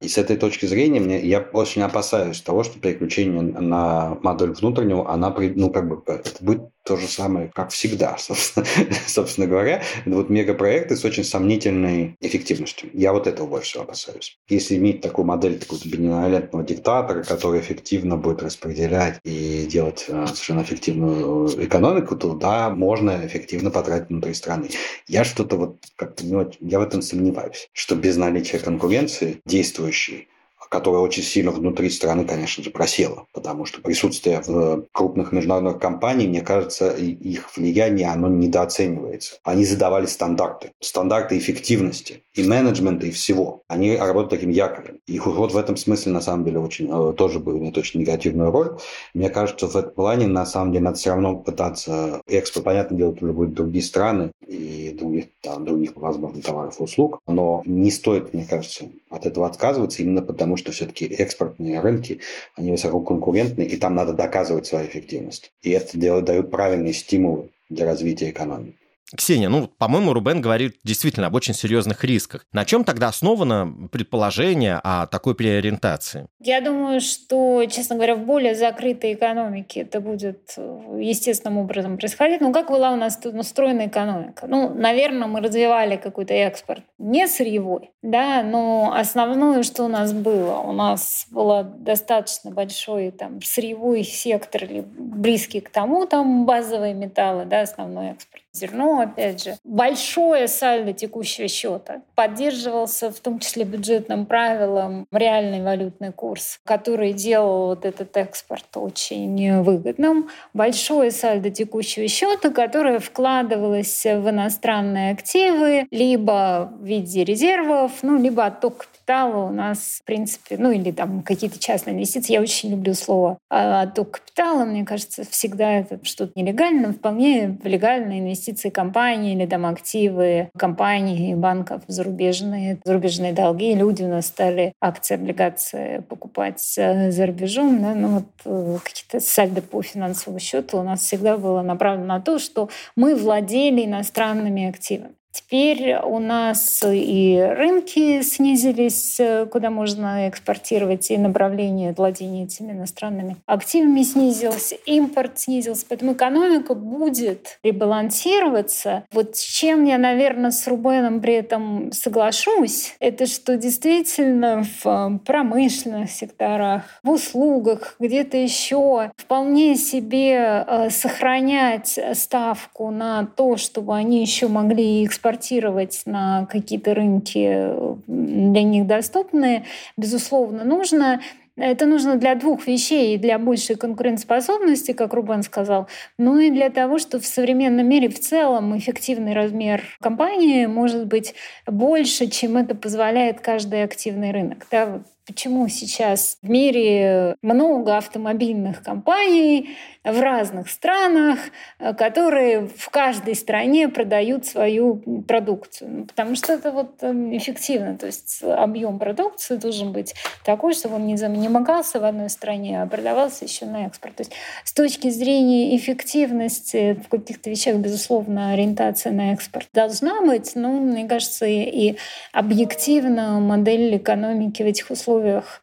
И с этой точки зрения мне, я очень опасаюсь того, что переключение на модель внутреннего, она, ну, как бы, это будет то же самое, как всегда, собственно, говоря. Это вот мегапроекты с очень сомнительной эффективностью. Я вот этого больше всего опасаюсь. Если иметь такую модель такого беневолентного диктатора, который эффективно будет распределять и делать э, совершенно эффективную экономику, то да, можно эффективно потратить внутри страны. Я что-то вот как-то я в этом сомневаюсь, что без наличия конкуренции действующей которая очень сильно внутри страны, конечно же, просела, потому что присутствие в крупных международных компаниях, мне кажется, их влияние, оно недооценивается. Они задавали стандарты, стандарты эффективности и менеджмента, и всего. Они работают таким якорем. И вот в этом смысле, на самом деле, очень, э, тоже бы имеет очень негативную роль. Мне кажется, в этом плане, на самом деле, надо все равно пытаться экспорт, понятное дело, это будут другие страны и других, там, других, возможно, товаров и услуг, но не стоит, мне кажется, от этого отказываться именно потому, что все-таки экспортные рынки, они высококонкурентны, и там надо доказывать свою эффективность. И это дает правильные стимулы для развития экономики. Ксения, ну, по-моему, Рубен говорит действительно об очень серьезных рисках. На чем тогда основано предположение о такой переориентации? Я думаю, что, честно говоря, в более закрытой экономике это будет естественным образом происходить. Ну, как была у нас тут устроена экономика? Ну, наверное, мы развивали какой-то экспорт не сырьевой, да, но основное, что у нас было, у нас был достаточно большой там сырьевой сектор или близкий к тому, там базовые металлы, да, основной экспорт зерно, опять же. Большое сальдо текущего счета поддерживался в том числе бюджетным правилом реальный валютный курс, который делал вот этот экспорт очень выгодным. Большое сальдо текущего счета, которое вкладывалось в иностранные активы либо в виде резервов, ну, либо отток капитала у нас, в принципе, ну или там какие-то частные инвестиции. Я очень люблю слово а, отток капитала. Мне кажется, всегда это что-то нелегальное, вполне легальные инвестиции компании или там активы компаний и банков зарубежные, зарубежные долги. Люди у нас стали акции, облигации покупать за рубежом. Да? Ну, вот э, какие-то сальдо по финансовому счету у нас всегда было направлено на то, что мы владели иностранными активами. Теперь у нас и рынки снизились, куда можно экспортировать, и направление владения этими иностранными активами снизилось, импорт снизился. Поэтому экономика будет ребалансироваться. Вот с чем я, наверное, с Рубеном при этом соглашусь, это что действительно в промышленных секторах, в услугах, где-то еще вполне себе э, сохранять ставку на то, чтобы они еще могли экспортировать экспортировать на какие-то рынки для них доступные, безусловно, нужно. Это нужно для двух вещей. Для большей конкурентоспособности, как Рубен сказал, ну и для того, что в современном мире в целом эффективный размер компании может быть больше, чем это позволяет каждый активный рынок. Да? Почему сейчас в мире много автомобильных компаний в разных странах, э, которые в каждой стране продают свою продукцию. Ну, потому что это вот эм, эффективно. То есть объем продукции должен быть такой, чтобы он не замыкался в одной стране, а продавался еще на экспорт. То есть с точки зрения эффективности в каких-то вещах, безусловно, ориентация на экспорт должна быть, но, мне кажется, и объективно модель экономики в этих условиях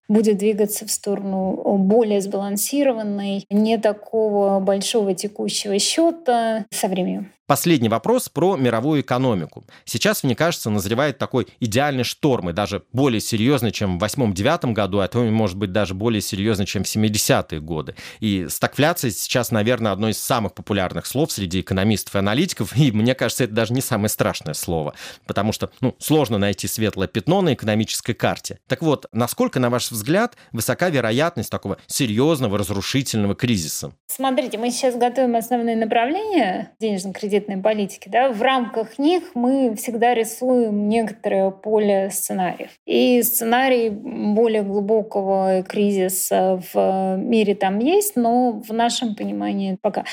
будет двигаться в сторону более сбалансированной, не такого большого текущего счета со временем. Последний вопрос про мировую экономику. Сейчас, мне кажется, назревает такой идеальный шторм, и даже более серьезный, чем в 8-9 году, а то, может быть, даже более серьезный, чем в 70-е годы. И стагфляция сейчас, наверное, одно из самых популярных слов среди экономистов и аналитиков, и мне кажется, это даже не самое страшное слово, потому что ну, сложно найти светлое пятно на экономической карте. Так вот, насколько, на ваш взгляд, высока вероятность такого серьезного разрушительного кризиса? Смотрите, мы сейчас готовим основные направления денежно-кредитного кредитной политики, да, в рамках них мы всегда рисуем некоторое поле сценариев. И сценарий более глубокого кризиса в мире там есть, но в нашем понимании пока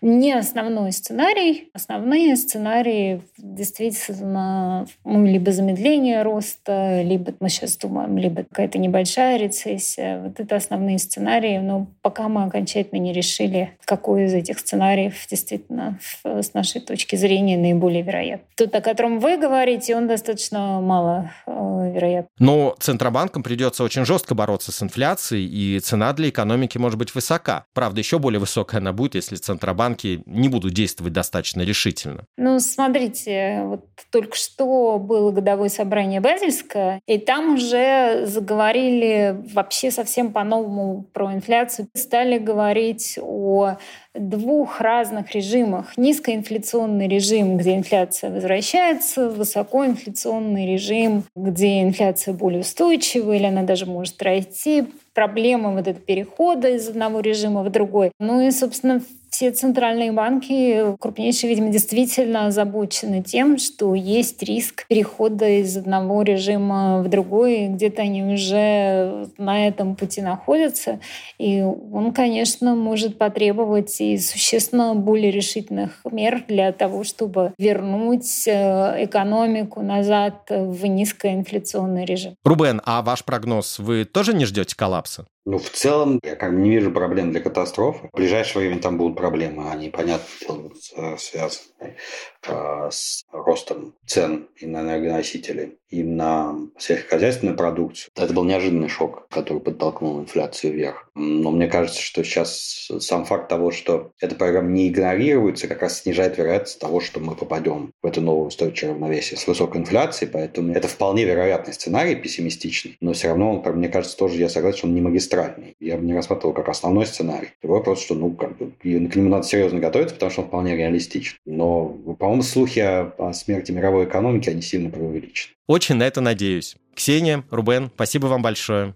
не основной сценарий. Основные сценарии действительно ну, либо замедление роста, либо мы сейчас думаем, либо какая-то небольшая рецессия. Вот это основные сценарии, но пока мы окончательно не решили, какой из этих сценариев действительно с нашей нашей точки зрения наиболее вероятно. Тот, о котором вы говорите, он достаточно мало э, вероятен. Но Центробанкам придется очень жестко бороться с инфляцией, и цена для экономики может быть высока. Правда, еще более высокая она будет, если Центробанки не будут действовать достаточно решительно. Ну, смотрите, вот только что было годовое собрание Базельское, и там уже заговорили вообще совсем по-новому про инфляцию. Стали говорить о двух разных режимах. Низкоинфляционный режим, где инфляция возвращается, высокоинфляционный режим, где инфляция более устойчивая или она даже может расти. Проблема вот этого перехода из одного режима в другой. Ну и, собственно, все центральные банки, крупнейшие, видимо, действительно озабочены тем, что есть риск перехода из одного режима в другой, где-то они уже на этом пути находятся. И он, конечно, может потребовать и существенно более решительных мер для того, чтобы вернуть э, экономику назад в низкоинфляционный режим. Рубен, а ваш прогноз, вы тоже не ждете коллапса? Ну, в целом, я как бы не вижу проблем для катастрофы. В ближайшее время там будут проблемы, они, понятно, связаны э, с ростом цен и на энергоносители, и на сельскохозяйственную продукцию. Это был неожиданный шок, который подтолкнул инфляцию вверх. Но мне кажется, что сейчас сам факт того, что эта программа не игнорируется, как раз снижает вероятность того, что мы попадем в это новое устойчивое равновесие с высокой инфляцией, поэтому это вполне вероятный сценарий, пессимистичный, но все равно он, мне кажется, тоже, я согласен, что он не магистральный. Я бы не рассматривал как основной сценарий. Другой вопрос, что, ну, как бы, к нему надо серьезно готовиться, потому что он вполне реалистичен. Но, по-моему, слухи о, о смерти мировой экономики, они сильно преувеличены. Очень на это надеюсь. Ксения, Рубен, спасибо вам большое.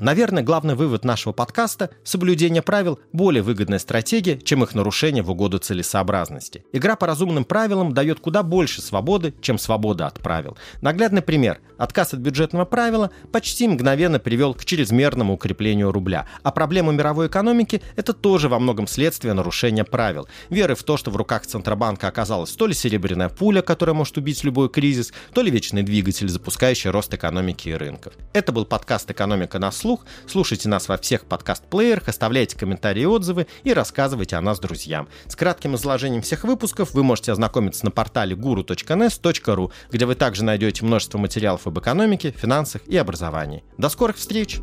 Наверное, главный вывод нашего подкаста – соблюдение правил – более выгодная стратегия, чем их нарушение в угоду целесообразности. Игра по разумным правилам дает куда больше свободы, чем свобода от правил. Наглядный пример – отказ от бюджетного правила почти мгновенно привел к чрезмерному укреплению рубля. А проблема мировой экономики – это тоже во многом следствие нарушения правил. Веры в то, что в руках Центробанка оказалась то ли серебряная пуля, которая может убить любой кризис, то ли вечный двигатель, запускающий рост экономики и рынков. Это был подкаст «Экономика на слух» вслух, слушайте нас во всех подкаст-плеерах, оставляйте комментарии и отзывы и рассказывайте о нас друзьям. С кратким изложением всех выпусков вы можете ознакомиться на портале guru.nes.ru, где вы также найдете множество материалов об экономике, финансах и образовании. До скорых встреч!